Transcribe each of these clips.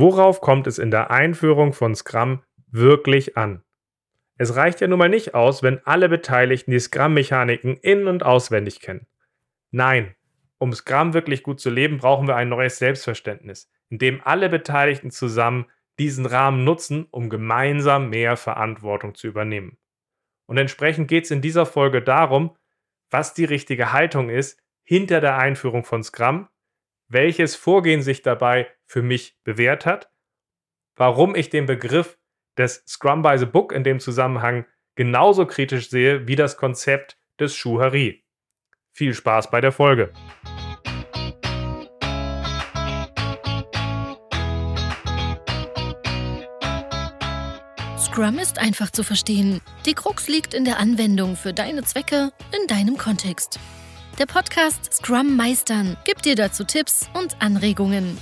Worauf kommt es in der Einführung von Scrum wirklich an? Es reicht ja nun mal nicht aus, wenn alle Beteiligten die Scrum-Mechaniken in- und auswendig kennen. Nein, um Scrum wirklich gut zu leben, brauchen wir ein neues Selbstverständnis, in dem alle Beteiligten zusammen diesen Rahmen nutzen, um gemeinsam mehr Verantwortung zu übernehmen. Und entsprechend geht es in dieser Folge darum, was die richtige Haltung ist hinter der Einführung von Scrum, welches Vorgehen sich dabei für mich bewährt hat, warum ich den Begriff des Scrum by the Book in dem Zusammenhang genauso kritisch sehe wie das Konzept des Schuhari. Viel Spaß bei der Folge. Scrum ist einfach zu verstehen. Die Krux liegt in der Anwendung für deine Zwecke in deinem Kontext. Der Podcast Scrum Meistern gibt dir dazu Tipps und Anregungen.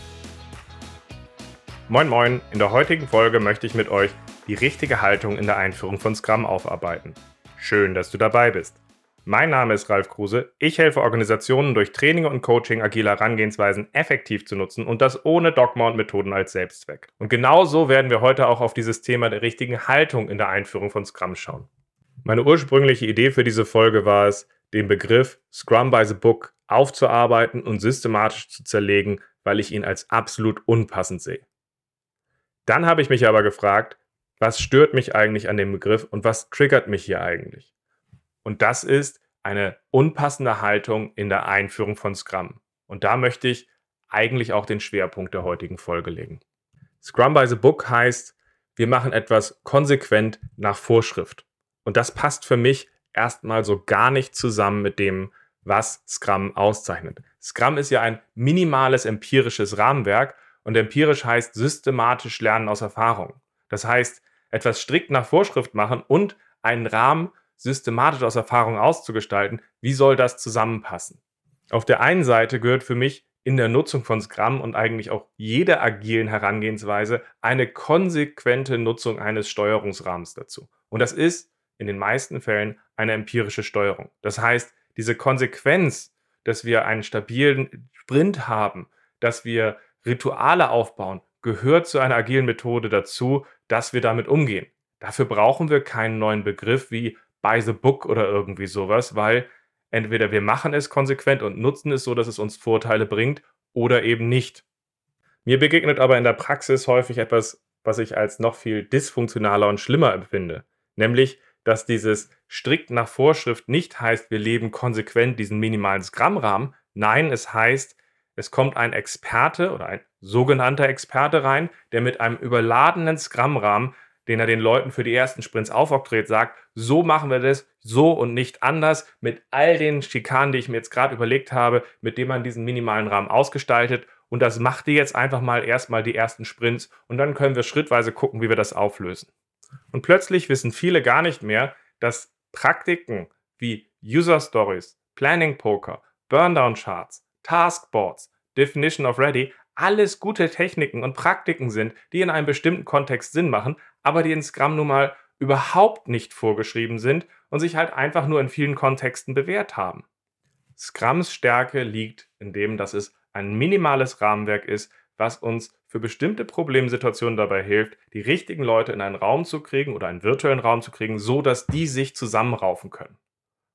Moin Moin, in der heutigen Folge möchte ich mit euch die richtige Haltung in der Einführung von Scrum aufarbeiten. Schön, dass du dabei bist. Mein Name ist Ralf Kruse. Ich helfe Organisationen durch Training und Coaching agile Herangehensweisen effektiv zu nutzen und das ohne Dogma und Methoden als Selbstzweck. Und genauso werden wir heute auch auf dieses Thema der richtigen Haltung in der Einführung von Scrum schauen. Meine ursprüngliche Idee für diese Folge war es, den Begriff Scrum by the Book aufzuarbeiten und systematisch zu zerlegen, weil ich ihn als absolut unpassend sehe. Dann habe ich mich aber gefragt, was stört mich eigentlich an dem Begriff und was triggert mich hier eigentlich? Und das ist eine unpassende Haltung in der Einführung von Scrum. Und da möchte ich eigentlich auch den Schwerpunkt der heutigen Folge legen. Scrum by the Book heißt, wir machen etwas konsequent nach Vorschrift. Und das passt für mich erstmal so gar nicht zusammen mit dem, was Scrum auszeichnet. Scrum ist ja ein minimales empirisches Rahmenwerk und empirisch heißt systematisch lernen aus Erfahrung. Das heißt, etwas strikt nach Vorschrift machen und einen Rahmen systematisch aus Erfahrung auszugestalten, wie soll das zusammenpassen? Auf der einen Seite gehört für mich in der Nutzung von Scrum und eigentlich auch jeder agilen Herangehensweise eine konsequente Nutzung eines Steuerungsrahmens dazu. Und das ist in den meisten Fällen eine empirische Steuerung. Das heißt, diese Konsequenz, dass wir einen stabilen Sprint haben, dass wir Rituale aufbauen, gehört zu einer agilen Methode dazu, dass wir damit umgehen. Dafür brauchen wir keinen neuen Begriff wie by the book oder irgendwie sowas, weil entweder wir machen es konsequent und nutzen es so, dass es uns Vorteile bringt oder eben nicht. Mir begegnet aber in der Praxis häufig etwas, was ich als noch viel dysfunktionaler und schlimmer empfinde, nämlich dass dieses strikt nach Vorschrift nicht heißt, wir leben konsequent diesen minimalen Scrum-Rahmen. Nein, es heißt, es kommt ein Experte oder ein sogenannter Experte rein, der mit einem überladenen Scrum-Rahmen, den er den Leuten für die ersten Sprints aufoktroyiert, sagt, so machen wir das, so und nicht anders, mit all den Schikanen, die ich mir jetzt gerade überlegt habe, mit dem man diesen minimalen Rahmen ausgestaltet. Und das macht ihr jetzt einfach mal erstmal die ersten Sprints und dann können wir schrittweise gucken, wie wir das auflösen. Und plötzlich wissen viele gar nicht mehr, dass Praktiken wie User Stories, Planning Poker, Burndown Charts, Taskboards, Definition of Ready alles gute Techniken und Praktiken sind, die in einem bestimmten Kontext Sinn machen, aber die in Scrum nun mal überhaupt nicht vorgeschrieben sind und sich halt einfach nur in vielen Kontexten bewährt haben. Scrums Stärke liegt in dem, dass es ein minimales Rahmenwerk ist, was uns für bestimmte Problemsituationen dabei hilft, die richtigen Leute in einen Raum zu kriegen oder einen virtuellen Raum zu kriegen, so dass die sich zusammenraufen können.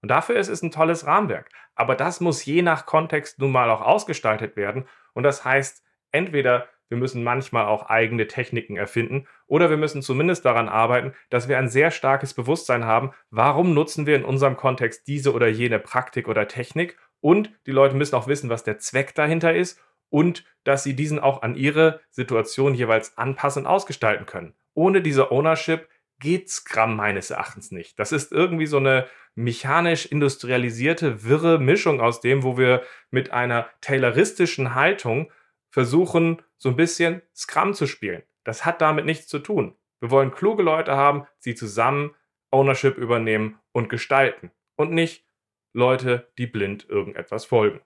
Und dafür ist es ein tolles Rahmenwerk. Aber das muss je nach Kontext nun mal auch ausgestaltet werden. Und das heißt, entweder wir müssen manchmal auch eigene Techniken erfinden oder wir müssen zumindest daran arbeiten, dass wir ein sehr starkes Bewusstsein haben, warum nutzen wir in unserem Kontext diese oder jene Praktik oder Technik und die Leute müssen auch wissen, was der Zweck dahinter ist und dass sie diesen auch an ihre Situation jeweils anpassen und ausgestalten können. Ohne diese Ownership geht Scrum meines Erachtens nicht. Das ist irgendwie so eine mechanisch industrialisierte, wirre Mischung aus dem, wo wir mit einer tayloristischen Haltung versuchen, so ein bisschen Scrum zu spielen. Das hat damit nichts zu tun. Wir wollen kluge Leute haben, die zusammen Ownership übernehmen und gestalten und nicht Leute, die blind irgendetwas folgen.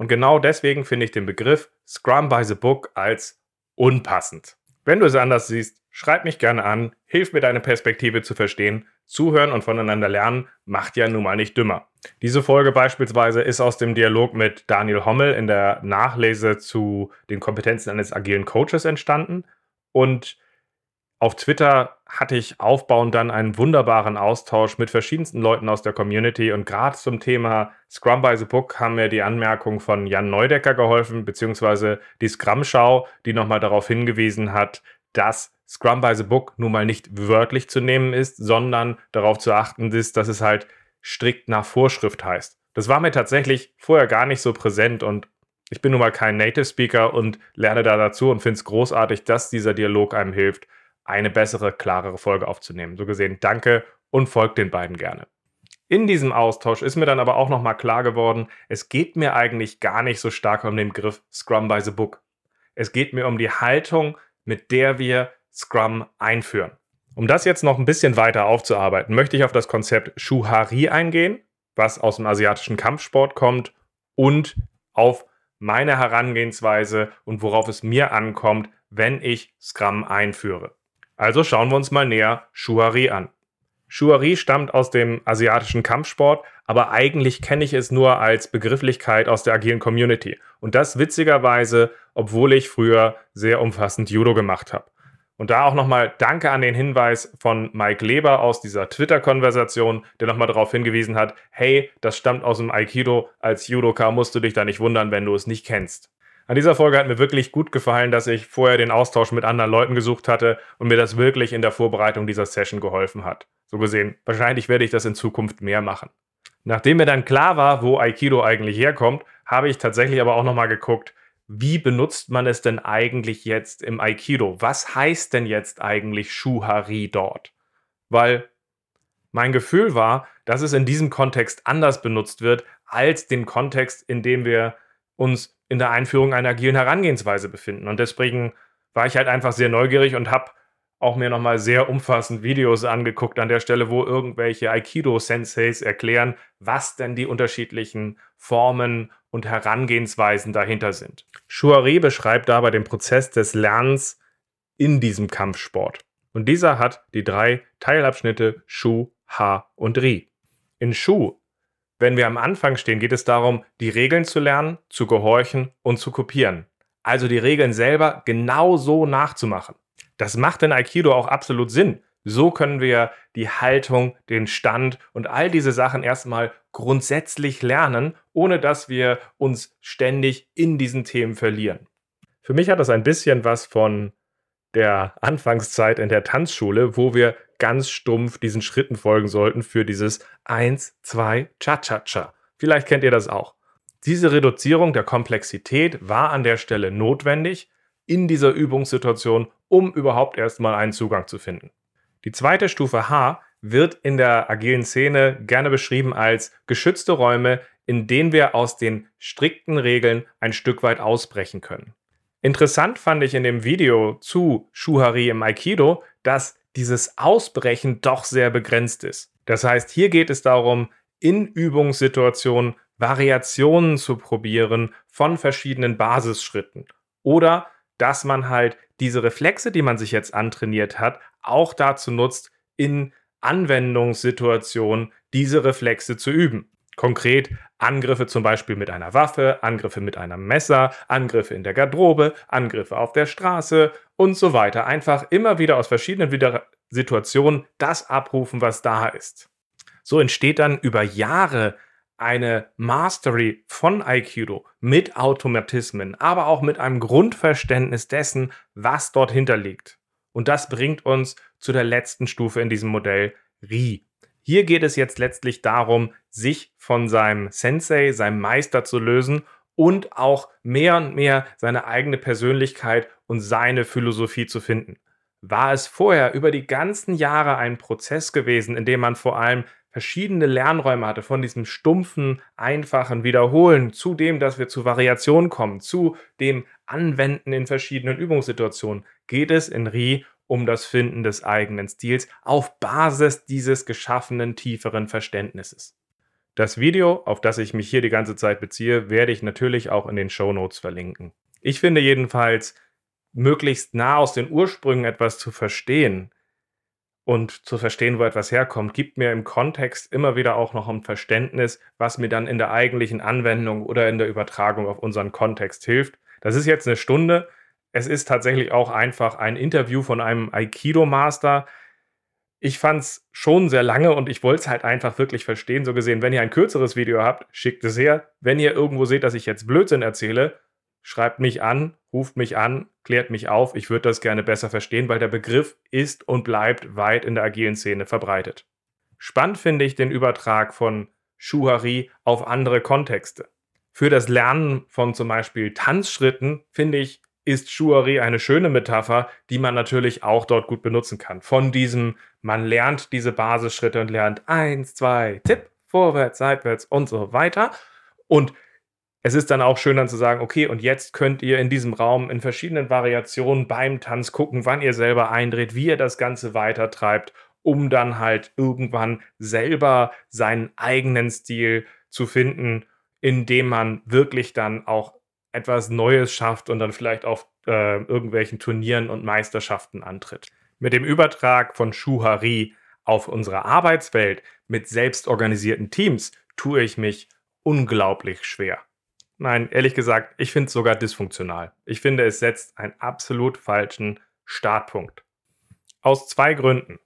Und genau deswegen finde ich den Begriff Scrum by the Book als unpassend. Wenn du es anders siehst, schreib mich gerne an, hilf mir deine Perspektive zu verstehen Zuhören und voneinander lernen macht ja nun mal nicht dümmer. Diese Folge beispielsweise ist aus dem Dialog mit Daniel Hommel in der Nachlese zu den Kompetenzen eines agilen Coaches entstanden. Und auf Twitter hatte ich aufbauend dann einen wunderbaren Austausch mit verschiedensten Leuten aus der Community und gerade zum Thema Scrum by the Book haben mir die Anmerkungen von Jan Neudecker geholfen, beziehungsweise die Scrum-Schau, die nochmal darauf hingewiesen hat, dass Scrum by the Book nun mal nicht wörtlich zu nehmen ist, sondern darauf zu achten ist, dass es halt strikt nach Vorschrift heißt. Das war mir tatsächlich vorher gar nicht so präsent und ich bin nun mal kein Native Speaker und lerne da dazu und finde es großartig, dass dieser Dialog einem hilft, eine bessere, klarere Folge aufzunehmen. So gesehen, danke und folgt den beiden gerne. In diesem Austausch ist mir dann aber auch nochmal klar geworden, es geht mir eigentlich gar nicht so stark um den Begriff Scrum by the Book. Es geht mir um die Haltung, mit der wir Scrum einführen. Um das jetzt noch ein bisschen weiter aufzuarbeiten, möchte ich auf das Konzept Shuhari eingehen, was aus dem asiatischen Kampfsport kommt, und auf meine Herangehensweise und worauf es mir ankommt, wenn ich Scrum einführe. Also schauen wir uns mal näher Shuhari an. Shuhari stammt aus dem asiatischen Kampfsport, aber eigentlich kenne ich es nur als Begrifflichkeit aus der agilen Community. Und das witzigerweise, obwohl ich früher sehr umfassend Judo gemacht habe. Und da auch nochmal Danke an den Hinweis von Mike Leber aus dieser Twitter-Konversation, der nochmal darauf hingewiesen hat, hey, das stammt aus dem Aikido, als Judoka musst du dich da nicht wundern, wenn du es nicht kennst. An dieser Folge hat mir wirklich gut gefallen, dass ich vorher den Austausch mit anderen Leuten gesucht hatte und mir das wirklich in der Vorbereitung dieser Session geholfen hat. So gesehen, wahrscheinlich werde ich das in Zukunft mehr machen. Nachdem mir dann klar war, wo Aikido eigentlich herkommt, habe ich tatsächlich aber auch nochmal geguckt, wie benutzt man es denn eigentlich jetzt im Aikido? Was heißt denn jetzt eigentlich Shuhari dort? Weil mein Gefühl war, dass es in diesem Kontext anders benutzt wird als den Kontext, in dem wir uns in der Einführung einer agilen Herangehensweise befinden. Und deswegen war ich halt einfach sehr neugierig und habe auch mir nochmal sehr umfassend Videos angeguckt an der Stelle, wo irgendwelche Aikido-Senseis erklären, was denn die unterschiedlichen Formen und Herangehensweisen dahinter sind. Shuare beschreibt dabei den Prozess des Lernens in diesem Kampfsport. Und dieser hat die drei Teilabschnitte Shu, Ha und Ri. In Shu, wenn wir am Anfang stehen, geht es darum, die Regeln zu lernen, zu gehorchen und zu kopieren. Also die Regeln selber genau so nachzumachen. Das macht in Aikido auch absolut Sinn. So können wir die Haltung, den Stand und all diese Sachen erstmal grundsätzlich lernen, ohne dass wir uns ständig in diesen Themen verlieren. Für mich hat das ein bisschen was von der Anfangszeit in der Tanzschule, wo wir ganz stumpf diesen Schritten folgen sollten für dieses 1, 2, Cha-Cha-Cha. Vielleicht kennt ihr das auch. Diese Reduzierung der Komplexität war an der Stelle notwendig in dieser Übungssituation, um überhaupt erstmal einen Zugang zu finden. Die zweite Stufe H wird in der agilen Szene gerne beschrieben als geschützte Räume, in denen wir aus den strikten Regeln ein Stück weit ausbrechen können. Interessant fand ich in dem Video zu Shuhari im Aikido, dass dieses Ausbrechen doch sehr begrenzt ist. Das heißt, hier geht es darum, in Übungssituationen Variationen zu probieren von verschiedenen Basisschritten oder dass man halt diese Reflexe, die man sich jetzt antrainiert hat, auch dazu nutzt, in Anwendungssituationen diese Reflexe zu üben. Konkret Angriffe zum Beispiel mit einer Waffe, Angriffe mit einem Messer, Angriffe in der Garderobe, Angriffe auf der Straße und so weiter. Einfach immer wieder aus verschiedenen Situationen das abrufen, was da ist. So entsteht dann über Jahre eine Mastery von Aikido mit Automatismen, aber auch mit einem Grundverständnis dessen, was dort hinterliegt. Und das bringt uns zu der letzten Stufe in diesem Modell, Ri. Hier geht es jetzt letztlich darum, sich von seinem Sensei, seinem Meister zu lösen und auch mehr und mehr seine eigene Persönlichkeit und seine Philosophie zu finden. War es vorher über die ganzen Jahre ein Prozess gewesen, in dem man vor allem verschiedene Lernräume hatte, von diesem stumpfen, einfachen Wiederholen zu dem, dass wir zu Variationen kommen, zu dem Anwenden in verschiedenen Übungssituationen, geht es in Ri um das Finden des eigenen Stils auf Basis dieses geschaffenen tieferen Verständnisses. Das Video, auf das ich mich hier die ganze Zeit beziehe, werde ich natürlich auch in den Show Notes verlinken. Ich finde jedenfalls, möglichst nah aus den Ursprüngen etwas zu verstehen, und zu verstehen, wo etwas herkommt, gibt mir im Kontext immer wieder auch noch ein Verständnis, was mir dann in der eigentlichen Anwendung oder in der Übertragung auf unseren Kontext hilft. Das ist jetzt eine Stunde. Es ist tatsächlich auch einfach ein Interview von einem Aikido-Master. Ich fand es schon sehr lange und ich wollte es halt einfach wirklich verstehen. So gesehen, wenn ihr ein kürzeres Video habt, schickt es her. Wenn ihr irgendwo seht, dass ich jetzt Blödsinn erzähle, schreibt mich an, ruft mich an, klärt mich auf. Ich würde das gerne besser verstehen, weil der Begriff ist und bleibt weit in der agilen Szene verbreitet. Spannend finde ich den Übertrag von Shuhari auf andere Kontexte. Für das Lernen von zum Beispiel Tanzschritten finde ich, ist Shuari eine schöne Metapher, die man natürlich auch dort gut benutzen kann. Von diesem, man lernt diese Basisschritte und lernt eins, zwei, Tipp, vorwärts, seitwärts und so weiter. Und es ist dann auch schön dann zu sagen, okay, und jetzt könnt ihr in diesem Raum in verschiedenen Variationen beim Tanz gucken, wann ihr selber eindreht, wie ihr das Ganze weitertreibt, um dann halt irgendwann selber seinen eigenen Stil zu finden, indem man wirklich dann auch etwas Neues schafft und dann vielleicht auf äh, irgendwelchen Turnieren und Meisterschaften antritt. Mit dem Übertrag von Schuhari auf unsere Arbeitswelt mit selbstorganisierten Teams tue ich mich unglaublich schwer. Nein, ehrlich gesagt, ich finde es sogar dysfunktional. Ich finde, es setzt einen absolut falschen Startpunkt. Aus zwei Gründen.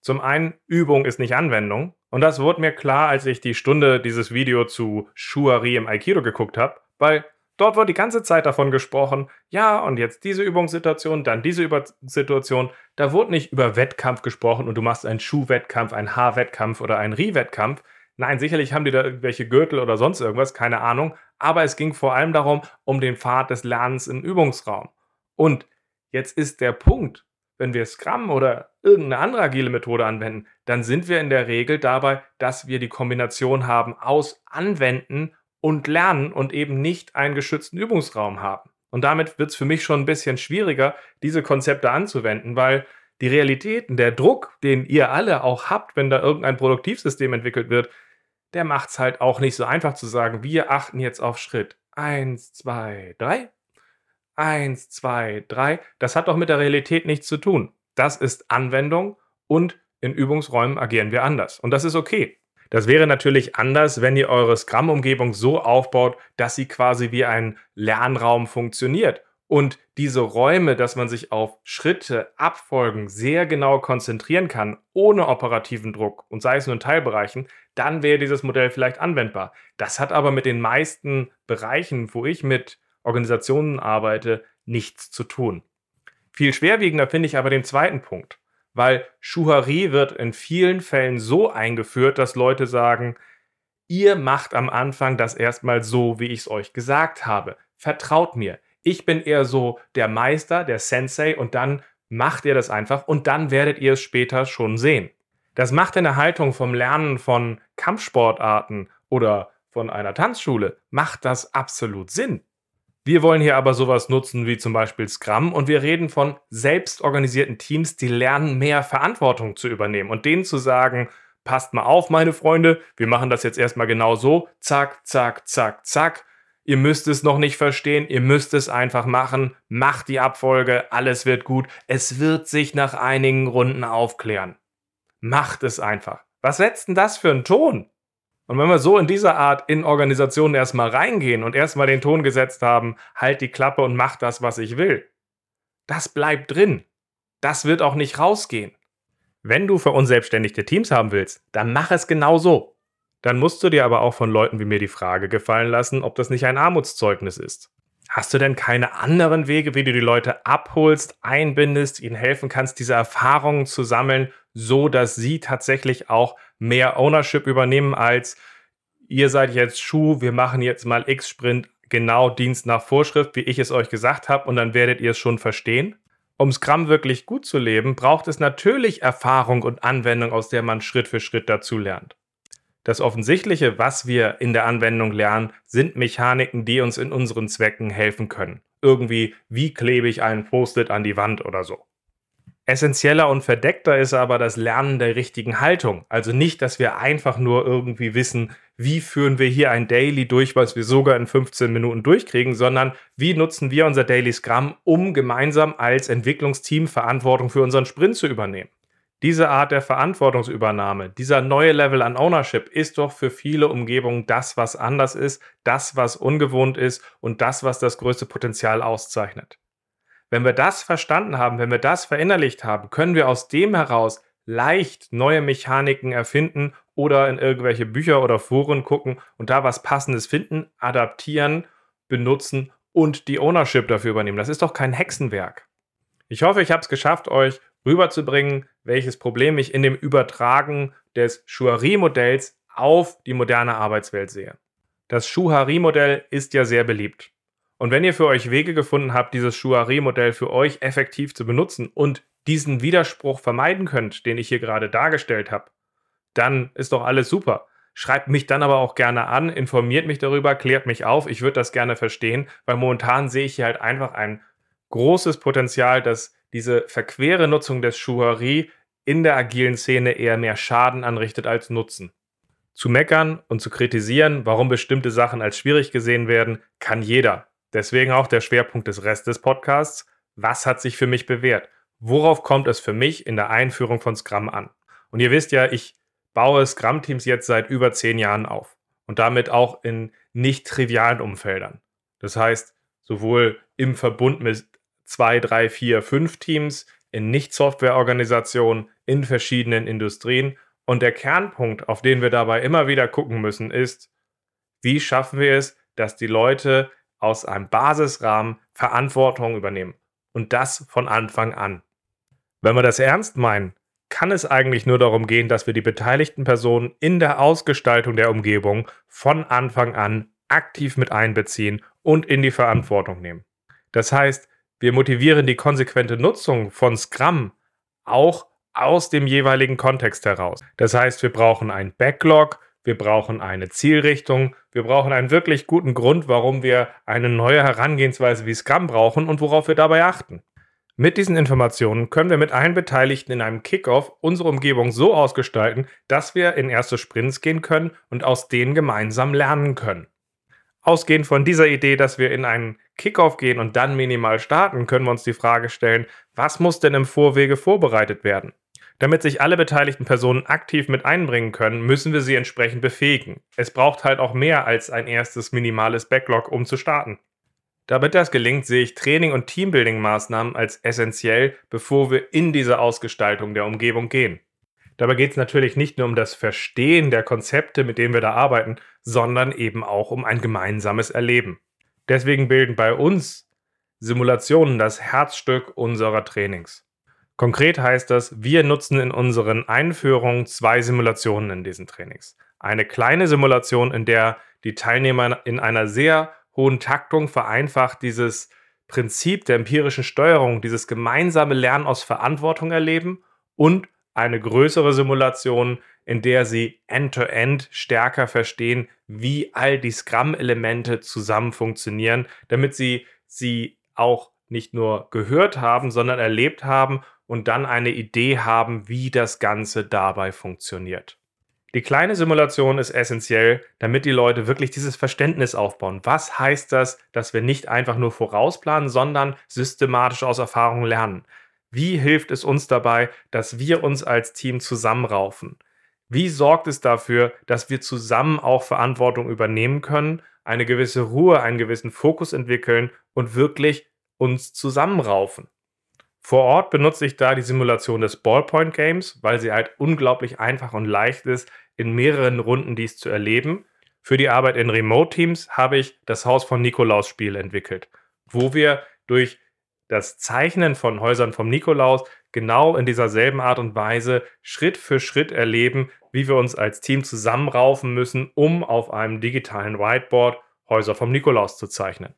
Zum einen, Übung ist nicht Anwendung. Und das wurde mir klar, als ich die Stunde dieses Video zu Shuari im Aikido geguckt habe, weil dort wurde die ganze Zeit davon gesprochen, ja, und jetzt diese Übungssituation, dann diese Übungssituation. Da wurde nicht über Wettkampf gesprochen und du machst einen Schuhwettkampf, einen Haarwettkampf oder einen Rie-Wettkampf. Nein, sicherlich haben die da irgendwelche Gürtel oder sonst irgendwas, keine Ahnung aber es ging vor allem darum, um den Pfad des Lernens im Übungsraum. Und jetzt ist der Punkt, wenn wir Scrum oder irgendeine andere agile Methode anwenden, dann sind wir in der Regel dabei, dass wir die Kombination haben aus Anwenden und Lernen und eben nicht einen geschützten Übungsraum haben. Und damit wird es für mich schon ein bisschen schwieriger, diese Konzepte anzuwenden, weil die Realitäten, der Druck, den ihr alle auch habt, wenn da irgendein Produktivsystem entwickelt wird, der macht es halt auch nicht so einfach zu sagen, wir achten jetzt auf Schritt 1, 2, 3. 1, 2, 3. Das hat doch mit der Realität nichts zu tun. Das ist Anwendung und in Übungsräumen agieren wir anders. Und das ist okay. Das wäre natürlich anders, wenn ihr eure Scrum-Umgebung so aufbaut, dass sie quasi wie ein Lernraum funktioniert und diese Räume, dass man sich auf Schritte, Abfolgen sehr genau konzentrieren kann, ohne operativen Druck und sei es nur in Teilbereichen, dann wäre dieses Modell vielleicht anwendbar. Das hat aber mit den meisten Bereichen, wo ich mit Organisationen arbeite, nichts zu tun. Viel schwerwiegender finde ich aber den zweiten Punkt, weil Schuhari wird in vielen Fällen so eingeführt, dass Leute sagen, ihr macht am Anfang das erstmal so, wie ich es euch gesagt habe. Vertraut mir. Ich bin eher so der Meister, der Sensei und dann macht ihr das einfach und dann werdet ihr es später schon sehen. Das macht in der Haltung vom Lernen von Kampfsportarten oder von einer Tanzschule, macht das absolut Sinn. Wir wollen hier aber sowas nutzen wie zum Beispiel Scrum und wir reden von selbstorganisierten Teams, die lernen, mehr Verantwortung zu übernehmen und denen zu sagen, passt mal auf, meine Freunde, wir machen das jetzt erstmal genau so, zack, zack, zack, zack Ihr müsst es noch nicht verstehen, ihr müsst es einfach machen. Macht die Abfolge, alles wird gut. Es wird sich nach einigen Runden aufklären. Macht es einfach. Was setzt denn das für einen Ton? Und wenn wir so in dieser Art in Organisationen erstmal reingehen und erstmal den Ton gesetzt haben, halt die Klappe und mach das, was ich will, das bleibt drin. Das wird auch nicht rausgehen. Wenn du verunselbstständigte Teams haben willst, dann mach es genau so. Dann musst du dir aber auch von Leuten wie mir die Frage gefallen lassen, ob das nicht ein Armutszeugnis ist. Hast du denn keine anderen Wege, wie du die Leute abholst, einbindest, ihnen helfen kannst, diese Erfahrungen zu sammeln, so dass sie tatsächlich auch mehr Ownership übernehmen als ihr seid jetzt Schuh, wir machen jetzt mal X-Sprint genau Dienst nach Vorschrift, wie ich es euch gesagt habe, und dann werdet ihr es schon verstehen? Um Scrum wirklich gut zu leben, braucht es natürlich Erfahrung und Anwendung, aus der man Schritt für Schritt dazu lernt. Das Offensichtliche, was wir in der Anwendung lernen, sind Mechaniken, die uns in unseren Zwecken helfen können. Irgendwie, wie klebe ich einen Post-it an die Wand oder so. Essentieller und verdeckter ist aber das Lernen der richtigen Haltung. Also nicht, dass wir einfach nur irgendwie wissen, wie führen wir hier ein Daily durch, was wir sogar in 15 Minuten durchkriegen, sondern wie nutzen wir unser Daily Scrum, um gemeinsam als Entwicklungsteam Verantwortung für unseren Sprint zu übernehmen. Diese Art der Verantwortungsübernahme, dieser neue Level an Ownership ist doch für viele Umgebungen das, was anders ist, das, was ungewohnt ist und das, was das größte Potenzial auszeichnet. Wenn wir das verstanden haben, wenn wir das verinnerlicht haben, können wir aus dem heraus leicht neue Mechaniken erfinden oder in irgendwelche Bücher oder Foren gucken und da was Passendes finden, adaptieren, benutzen und die Ownership dafür übernehmen. Das ist doch kein Hexenwerk. Ich hoffe, ich habe es geschafft, euch rüberzubringen, welches Problem ich in dem Übertragen des Schuari-Modells auf die moderne Arbeitswelt sehe. Das Schuhari-Modell ist ja sehr beliebt. Und wenn ihr für euch Wege gefunden habt, dieses Schuari-Modell für euch effektiv zu benutzen und diesen Widerspruch vermeiden könnt, den ich hier gerade dargestellt habe, dann ist doch alles super. Schreibt mich dann aber auch gerne an, informiert mich darüber, klärt mich auf. Ich würde das gerne verstehen, weil momentan sehe ich hier halt einfach ein großes Potenzial, dass diese verquere Nutzung des Schuhari in der agilen Szene eher mehr Schaden anrichtet als Nutzen. Zu meckern und zu kritisieren, warum bestimmte Sachen als schwierig gesehen werden, kann jeder. Deswegen auch der Schwerpunkt des Rest des Podcasts. Was hat sich für mich bewährt? Worauf kommt es für mich in der Einführung von Scrum an? Und ihr wisst ja, ich baue Scrum-Teams jetzt seit über zehn Jahren auf und damit auch in nicht trivialen Umfeldern. Das heißt, sowohl im Verbund mit zwei, drei, vier, fünf Teams, in Nicht-Software-Organisationen, in verschiedenen Industrien. Und der Kernpunkt, auf den wir dabei immer wieder gucken müssen, ist, wie schaffen wir es, dass die Leute aus einem Basisrahmen Verantwortung übernehmen. Und das von Anfang an. Wenn wir das ernst meinen, kann es eigentlich nur darum gehen, dass wir die beteiligten Personen in der Ausgestaltung der Umgebung von Anfang an aktiv mit einbeziehen und in die Verantwortung nehmen. Das heißt, wir motivieren die konsequente Nutzung von Scrum auch aus dem jeweiligen Kontext heraus. Das heißt, wir brauchen ein Backlog, wir brauchen eine Zielrichtung, wir brauchen einen wirklich guten Grund, warum wir eine neue Herangehensweise wie Scrum brauchen und worauf wir dabei achten. Mit diesen Informationen können wir mit allen Beteiligten in einem Kickoff unsere Umgebung so ausgestalten, dass wir in erste Sprints gehen können und aus denen gemeinsam lernen können. Ausgehend von dieser Idee, dass wir in einen Kickoff gehen und dann minimal starten, können wir uns die Frage stellen, was muss denn im Vorwege vorbereitet werden? Damit sich alle beteiligten Personen aktiv mit einbringen können, müssen wir sie entsprechend befähigen. Es braucht halt auch mehr als ein erstes minimales Backlog, um zu starten. Damit das gelingt, sehe ich Training- und Teambuilding-Maßnahmen als essentiell, bevor wir in diese Ausgestaltung der Umgebung gehen. Dabei geht es natürlich nicht nur um das Verstehen der Konzepte, mit denen wir da arbeiten, sondern eben auch um ein gemeinsames Erleben. Deswegen bilden bei uns Simulationen das Herzstück unserer Trainings. Konkret heißt das, wir nutzen in unseren Einführungen zwei Simulationen in diesen Trainings. Eine kleine Simulation, in der die Teilnehmer in einer sehr hohen Taktung vereinfacht dieses Prinzip der empirischen Steuerung, dieses gemeinsame Lernen aus Verantwortung erleben und eine größere Simulation, in der sie end-to-end -end stärker verstehen, wie all die Scrum-Elemente zusammen funktionieren, damit sie sie auch nicht nur gehört haben, sondern erlebt haben und dann eine Idee haben, wie das Ganze dabei funktioniert. Die kleine Simulation ist essentiell, damit die Leute wirklich dieses Verständnis aufbauen. Was heißt das, dass wir nicht einfach nur vorausplanen, sondern systematisch aus Erfahrung lernen? Wie hilft es uns dabei, dass wir uns als Team zusammenraufen? Wie sorgt es dafür, dass wir zusammen auch Verantwortung übernehmen können, eine gewisse Ruhe, einen gewissen Fokus entwickeln und wirklich uns zusammenraufen? Vor Ort benutze ich da die Simulation des Ballpoint Games, weil sie halt unglaublich einfach und leicht ist, in mehreren Runden dies zu erleben. Für die Arbeit in Remote Teams habe ich das Haus von Nikolaus Spiel entwickelt, wo wir durch das Zeichnen von Häusern vom Nikolaus genau in dieser selben Art und Weise Schritt für Schritt erleben, wie wir uns als Team zusammenraufen müssen, um auf einem digitalen Whiteboard Häuser vom Nikolaus zu zeichnen.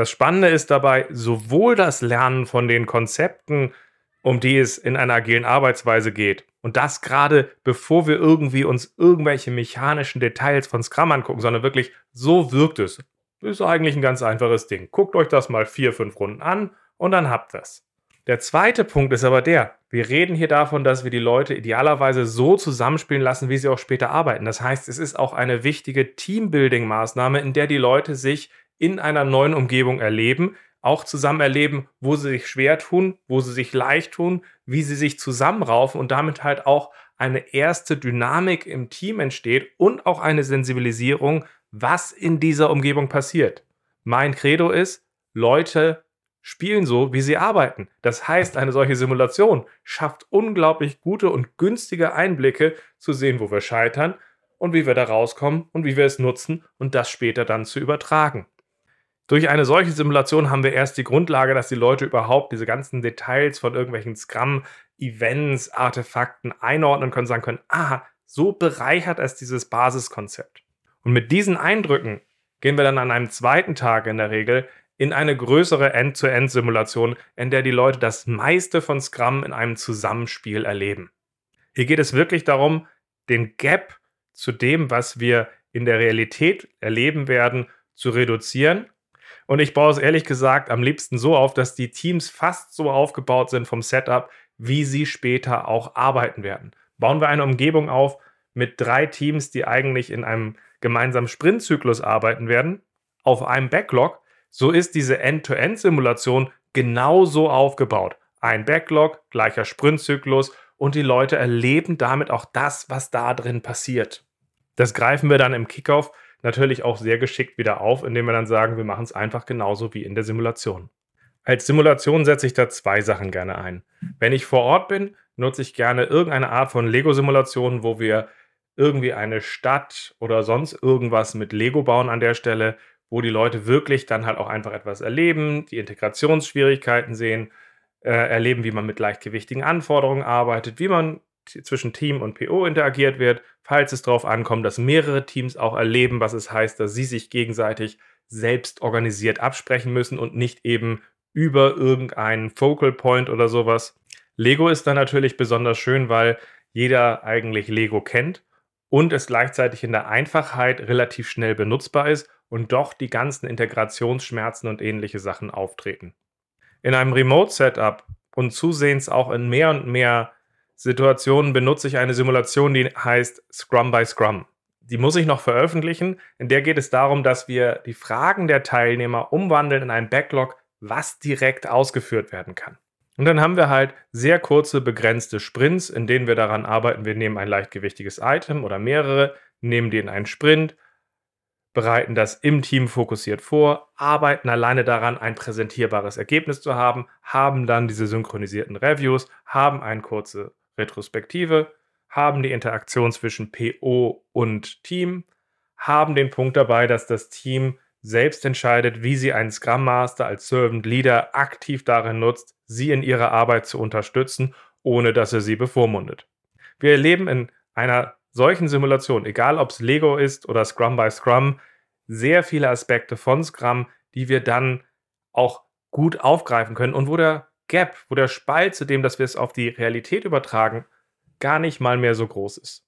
Das Spannende ist dabei sowohl das Lernen von den Konzepten, um die es in einer agilen Arbeitsweise geht, und das gerade bevor wir irgendwie uns irgendwelche mechanischen Details von Scrum angucken, sondern wirklich so wirkt es, ist eigentlich ein ganz einfaches Ding. Guckt euch das mal vier, fünf Runden an und dann habt ihr's. Der zweite Punkt ist aber der, wir reden hier davon, dass wir die Leute idealerweise so zusammenspielen lassen, wie sie auch später arbeiten. Das heißt, es ist auch eine wichtige Teambuilding-Maßnahme, in der die Leute sich in einer neuen Umgebung erleben, auch zusammen erleben, wo sie sich schwer tun, wo sie sich leicht tun, wie sie sich zusammenraufen und damit halt auch eine erste Dynamik im Team entsteht und auch eine Sensibilisierung, was in dieser Umgebung passiert. Mein Credo ist, Leute spielen so, wie sie arbeiten. Das heißt, eine solche Simulation schafft unglaublich gute und günstige Einblicke zu sehen, wo wir scheitern und wie wir da rauskommen und wie wir es nutzen und das später dann zu übertragen. Durch eine solche Simulation haben wir erst die Grundlage, dass die Leute überhaupt diese ganzen Details von irgendwelchen Scrum-Events, Artefakten einordnen können, sagen können, ah, so bereichert es dieses Basiskonzept. Und mit diesen Eindrücken gehen wir dann an einem zweiten Tag in der Regel in eine größere End-to-End-Simulation, in der die Leute das meiste von Scrum in einem Zusammenspiel erleben. Hier geht es wirklich darum, den Gap zu dem, was wir in der Realität erleben werden, zu reduzieren und ich baue es ehrlich gesagt am liebsten so auf, dass die Teams fast so aufgebaut sind vom Setup, wie sie später auch arbeiten werden. Bauen wir eine Umgebung auf mit drei Teams, die eigentlich in einem gemeinsamen Sprintzyklus arbeiten werden, auf einem Backlog, so ist diese End-to-End-Simulation genauso aufgebaut. Ein Backlog, gleicher Sprintzyklus und die Leute erleben damit auch das, was da drin passiert. Das greifen wir dann im Kickoff natürlich auch sehr geschickt wieder auf, indem wir dann sagen, wir machen es einfach genauso wie in der Simulation. Als Simulation setze ich da zwei Sachen gerne ein. Wenn ich vor Ort bin, nutze ich gerne irgendeine Art von Lego-Simulation, wo wir irgendwie eine Stadt oder sonst irgendwas mit Lego bauen an der Stelle, wo die Leute wirklich dann halt auch einfach etwas erleben, die Integrationsschwierigkeiten sehen, äh, erleben, wie man mit leichtgewichtigen Anforderungen arbeitet, wie man zwischen Team und PO interagiert wird, falls es darauf ankommt, dass mehrere Teams auch erleben, was es heißt, dass sie sich gegenseitig selbst organisiert absprechen müssen und nicht eben über irgendeinen Focal Point oder sowas. Lego ist dann natürlich besonders schön, weil jeder eigentlich Lego kennt und es gleichzeitig in der Einfachheit relativ schnell benutzbar ist und doch die ganzen Integrationsschmerzen und ähnliche Sachen auftreten. In einem Remote-Setup und zusehends auch in mehr und mehr Situationen benutze ich eine Simulation, die heißt Scrum by Scrum. Die muss ich noch veröffentlichen. In der geht es darum, dass wir die Fragen der Teilnehmer umwandeln in einen Backlog, was direkt ausgeführt werden kann. Und dann haben wir halt sehr kurze, begrenzte Sprints, in denen wir daran arbeiten. Wir nehmen ein leichtgewichtiges Item oder mehrere, nehmen die in einen Sprint, bereiten das im Team fokussiert vor, arbeiten alleine daran, ein präsentierbares Ergebnis zu haben, haben dann diese synchronisierten Reviews, haben eine kurze Retrospektive, haben die Interaktion zwischen PO und Team, haben den Punkt dabei, dass das Team selbst entscheidet, wie sie einen Scrum Master als Servant Leader aktiv darin nutzt, sie in ihrer Arbeit zu unterstützen, ohne dass er sie bevormundet. Wir erleben in einer solchen Simulation, egal ob es Lego ist oder Scrum by Scrum, sehr viele Aspekte von Scrum, die wir dann auch gut aufgreifen können und wo der Gap, wo der Spalt zu dem, dass wir es auf die Realität übertragen, gar nicht mal mehr so groß ist.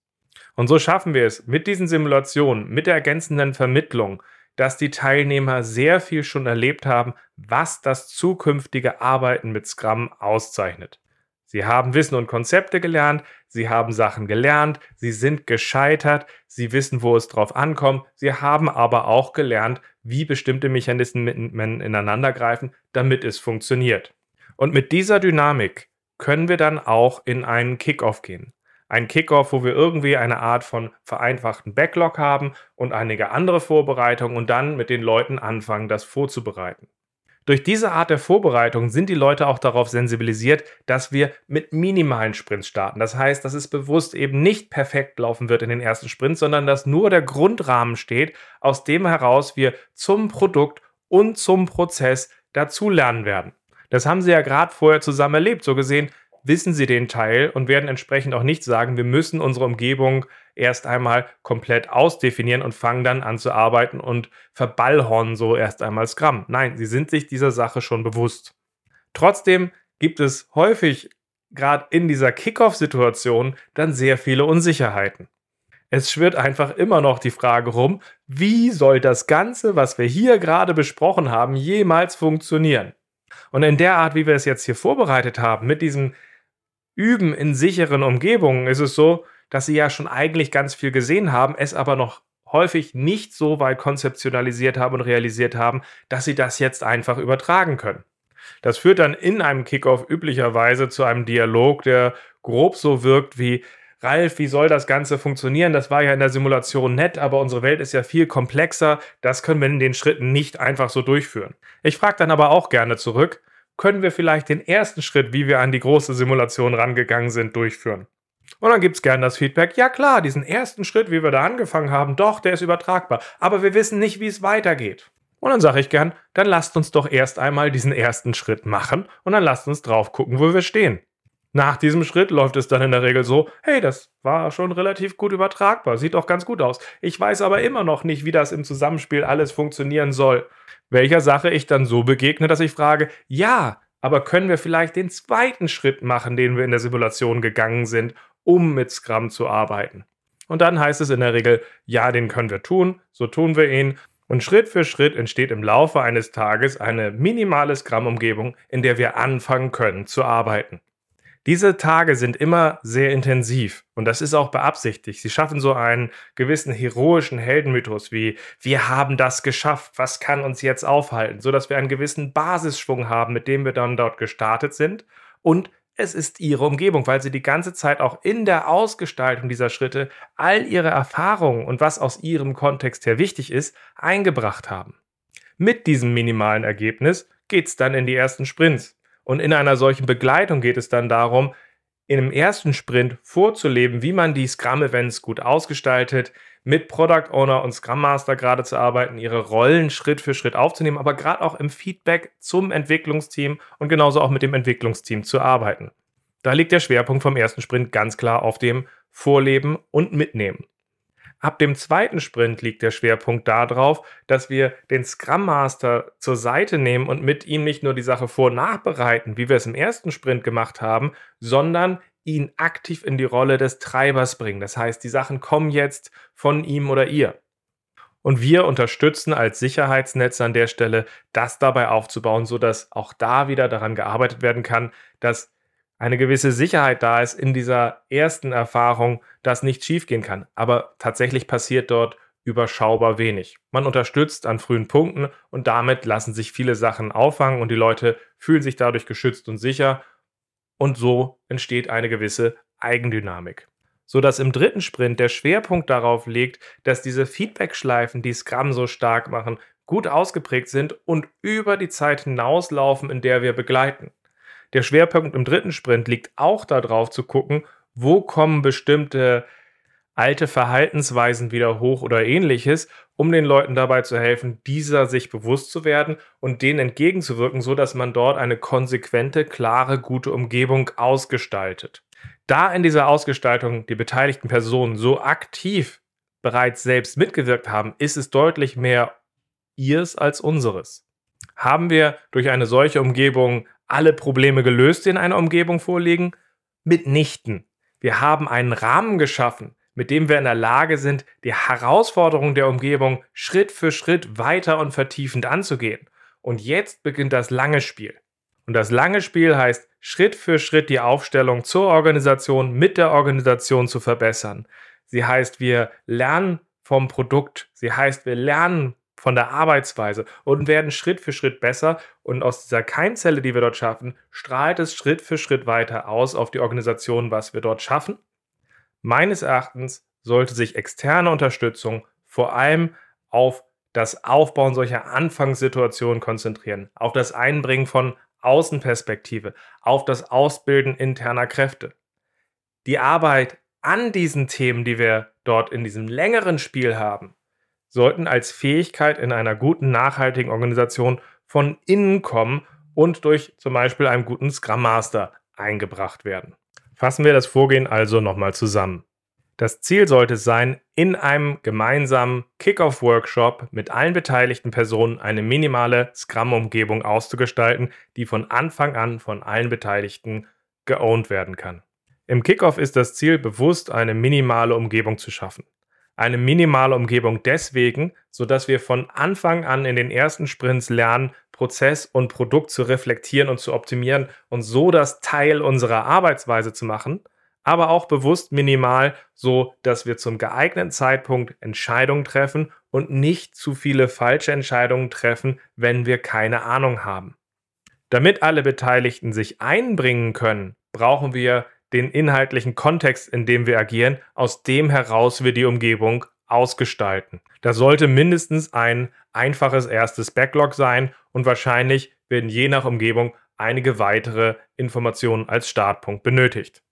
Und so schaffen wir es mit diesen Simulationen, mit der ergänzenden Vermittlung, dass die Teilnehmer sehr viel schon erlebt haben, was das zukünftige Arbeiten mit Scrum auszeichnet. Sie haben Wissen und Konzepte gelernt, sie haben Sachen gelernt, sie sind gescheitert, sie wissen, wo es drauf ankommt, sie haben aber auch gelernt, wie bestimmte Mechanismen ineinander greifen, damit es funktioniert. Und mit dieser Dynamik können wir dann auch in einen Kickoff gehen. Ein Kickoff, wo wir irgendwie eine Art von vereinfachten Backlog haben und einige andere Vorbereitungen und dann mit den Leuten anfangen, das vorzubereiten. Durch diese Art der Vorbereitung sind die Leute auch darauf sensibilisiert, dass wir mit minimalen Sprints starten. Das heißt, dass es bewusst eben nicht perfekt laufen wird in den ersten Sprints, sondern dass nur der Grundrahmen steht, aus dem heraus wir zum Produkt und zum Prozess dazulernen werden. Das haben sie ja gerade vorher zusammen erlebt. So gesehen wissen sie den Teil und werden entsprechend auch nicht sagen, wir müssen unsere Umgebung erst einmal komplett ausdefinieren und fangen dann an zu arbeiten und verballhornen so erst einmal Scrum. Nein, sie sind sich dieser Sache schon bewusst. Trotzdem gibt es häufig gerade in dieser Kickoff-Situation dann sehr viele Unsicherheiten. Es schwirrt einfach immer noch die Frage rum, wie soll das Ganze, was wir hier gerade besprochen haben, jemals funktionieren? Und in der Art, wie wir es jetzt hier vorbereitet haben, mit diesem Üben in sicheren Umgebungen, ist es so, dass sie ja schon eigentlich ganz viel gesehen haben, es aber noch häufig nicht so weit konzeptionalisiert haben und realisiert haben, dass sie das jetzt einfach übertragen können. Das führt dann in einem Kickoff üblicherweise zu einem Dialog, der grob so wirkt wie, Ralf, wie soll das Ganze funktionieren? Das war ja in der Simulation nett, aber unsere Welt ist ja viel komplexer. Das können wir in den Schritten nicht einfach so durchführen. Ich frage dann aber auch gerne zurück, können wir vielleicht den ersten Schritt, wie wir an die große Simulation rangegangen sind, durchführen? Und dann gibt es gerne das Feedback, ja klar, diesen ersten Schritt, wie wir da angefangen haben, doch, der ist übertragbar, aber wir wissen nicht, wie es weitergeht. Und dann sage ich gern, dann lasst uns doch erst einmal diesen ersten Schritt machen und dann lasst uns drauf gucken, wo wir stehen. Nach diesem Schritt läuft es dann in der Regel so, hey, das war schon relativ gut übertragbar, sieht doch ganz gut aus. Ich weiß aber immer noch nicht, wie das im Zusammenspiel alles funktionieren soll. Welcher Sache ich dann so begegne, dass ich frage, ja, aber können wir vielleicht den zweiten Schritt machen, den wir in der Simulation gegangen sind, um mit Scrum zu arbeiten? Und dann heißt es in der Regel, ja, den können wir tun, so tun wir ihn. Und Schritt für Schritt entsteht im Laufe eines Tages eine minimale Scrum-Umgebung, in der wir anfangen können zu arbeiten. Diese Tage sind immer sehr intensiv und das ist auch beabsichtigt. Sie schaffen so einen gewissen heroischen Heldenmythos wie wir haben das geschafft, was kann uns jetzt aufhalten, so dass wir einen gewissen Basisschwung haben, mit dem wir dann dort gestartet sind und es ist ihre Umgebung, weil sie die ganze Zeit auch in der Ausgestaltung dieser Schritte all ihre Erfahrungen und was aus ihrem Kontext her wichtig ist, eingebracht haben. Mit diesem minimalen Ergebnis geht es dann in die ersten Sprints. Und in einer solchen Begleitung geht es dann darum, einem ersten Sprint vorzuleben, wie man die Scrum-Events gut ausgestaltet, mit Product Owner und Scrum Master gerade zu arbeiten, ihre Rollen Schritt für Schritt aufzunehmen, aber gerade auch im Feedback zum Entwicklungsteam und genauso auch mit dem Entwicklungsteam zu arbeiten. Da liegt der Schwerpunkt vom ersten Sprint ganz klar auf dem Vorleben und Mitnehmen. Ab dem zweiten Sprint liegt der Schwerpunkt darauf, dass wir den Scrum Master zur Seite nehmen und mit ihm nicht nur die Sache vor- und nachbereiten, wie wir es im ersten Sprint gemacht haben, sondern ihn aktiv in die Rolle des Treibers bringen. Das heißt, die Sachen kommen jetzt von ihm oder ihr. Und wir unterstützen als Sicherheitsnetz an der Stelle, das dabei aufzubauen, sodass auch da wieder daran gearbeitet werden kann, dass eine gewisse Sicherheit da ist in dieser ersten Erfahrung, dass nichts schiefgehen kann. Aber tatsächlich passiert dort überschaubar wenig. Man unterstützt an frühen Punkten und damit lassen sich viele Sachen auffangen und die Leute fühlen sich dadurch geschützt und sicher und so entsteht eine gewisse Eigendynamik. So dass im dritten Sprint der Schwerpunkt darauf liegt, dass diese Feedback-Schleifen, die Scrum so stark machen, gut ausgeprägt sind und über die Zeit hinauslaufen, in der wir begleiten. Der Schwerpunkt im dritten Sprint liegt auch darauf zu gucken, wo kommen bestimmte alte Verhaltensweisen wieder hoch oder ähnliches, um den Leuten dabei zu helfen, dieser sich bewusst zu werden und denen entgegenzuwirken, so dass man dort eine konsequente, klare, gute Umgebung ausgestaltet. Da in dieser Ausgestaltung die beteiligten Personen so aktiv bereits selbst mitgewirkt haben, ist es deutlich mehr ihrs als unseres. Haben wir durch eine solche Umgebung alle Probleme gelöst, die in einer Umgebung vorliegen? Mitnichten. Wir haben einen Rahmen geschaffen, mit dem wir in der Lage sind, die Herausforderungen der Umgebung Schritt für Schritt weiter und vertiefend anzugehen. Und jetzt beginnt das lange Spiel. Und das lange Spiel heißt, Schritt für Schritt die Aufstellung zur Organisation mit der Organisation zu verbessern. Sie heißt, wir lernen vom Produkt. Sie heißt, wir lernen von der Arbeitsweise und werden Schritt für Schritt besser. Und aus dieser Keimzelle, die wir dort schaffen, strahlt es Schritt für Schritt weiter aus auf die Organisation, was wir dort schaffen. Meines Erachtens sollte sich externe Unterstützung vor allem auf das Aufbauen solcher Anfangssituationen konzentrieren, auf das Einbringen von Außenperspektive, auf das Ausbilden interner Kräfte. Die Arbeit an diesen Themen, die wir dort in diesem längeren Spiel haben, sollten als Fähigkeit in einer guten, nachhaltigen Organisation von innen kommen und durch zum Beispiel einen guten Scrum Master eingebracht werden. Fassen wir das Vorgehen also nochmal zusammen. Das Ziel sollte es sein, in einem gemeinsamen Kickoff-Workshop mit allen beteiligten Personen eine minimale Scrum-Umgebung auszugestalten, die von Anfang an von allen Beteiligten geowned werden kann. Im Kickoff ist das Ziel, bewusst eine minimale Umgebung zu schaffen eine minimale Umgebung deswegen, sodass wir von Anfang an in den ersten Sprints lernen, Prozess und Produkt zu reflektieren und zu optimieren und so das Teil unserer Arbeitsweise zu machen, aber auch bewusst minimal, so dass wir zum geeigneten Zeitpunkt Entscheidungen treffen und nicht zu viele falsche Entscheidungen treffen, wenn wir keine Ahnung haben. Damit alle Beteiligten sich einbringen können, brauchen wir den inhaltlichen Kontext, in dem wir agieren, aus dem heraus wir die Umgebung ausgestalten. Das sollte mindestens ein einfaches erstes Backlog sein und wahrscheinlich werden je nach Umgebung einige weitere Informationen als Startpunkt benötigt.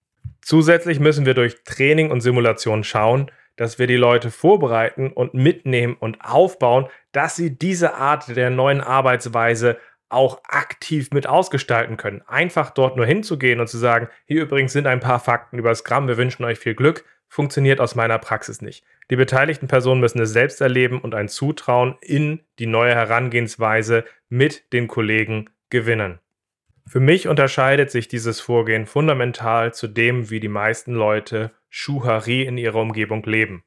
Zusätzlich müssen wir durch Training und Simulation schauen, dass wir die Leute vorbereiten und mitnehmen und aufbauen, dass sie diese Art der neuen Arbeitsweise auch aktiv mit ausgestalten können. Einfach dort nur hinzugehen und zu sagen, hier übrigens sind ein paar Fakten über Scrum, wir wünschen euch viel Glück, funktioniert aus meiner Praxis nicht. Die beteiligten Personen müssen es selbst erleben und ein Zutrauen in die neue Herangehensweise mit den Kollegen gewinnen. Für mich unterscheidet sich dieses Vorgehen fundamental zu dem, wie die meisten Leute Schuhari in ihrer Umgebung leben.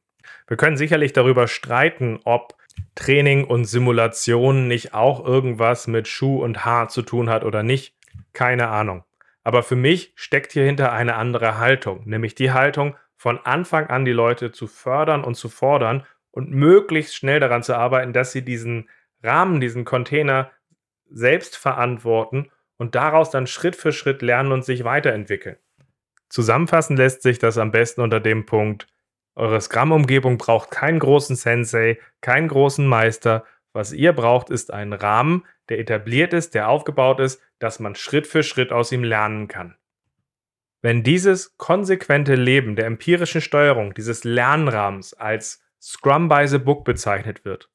Wir können sicherlich darüber streiten, ob Training und Simulation nicht auch irgendwas mit Schuh und Haar zu tun hat oder nicht. Keine Ahnung. Aber für mich steckt hier hinter eine andere Haltung, nämlich die Haltung, von Anfang an die Leute zu fördern und zu fordern und möglichst schnell daran zu arbeiten, dass sie diesen Rahmen, diesen Container selbst verantworten und daraus dann Schritt für Schritt lernen und sich weiterentwickeln. Zusammenfassen lässt sich das am besten unter dem Punkt, eure Scrum-Umgebung braucht keinen großen Sensei, keinen großen Meister. Was ihr braucht, ist ein Rahmen, der etabliert ist, der aufgebaut ist, dass man Schritt für Schritt aus ihm lernen kann. Wenn dieses konsequente Leben der empirischen Steuerung, dieses Lernrahmens als Scrum by the Book bezeichnet wird,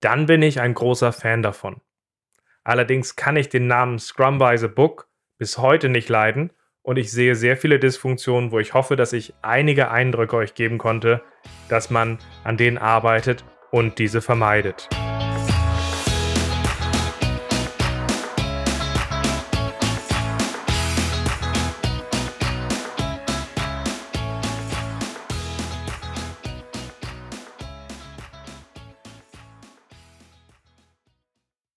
dann bin ich ein großer Fan davon. Allerdings kann ich den Namen Scrum by the Book bis heute nicht leiden und ich sehe sehr viele Dysfunktionen, wo ich hoffe, dass ich einige Eindrücke euch geben konnte, dass man an denen arbeitet und diese vermeidet.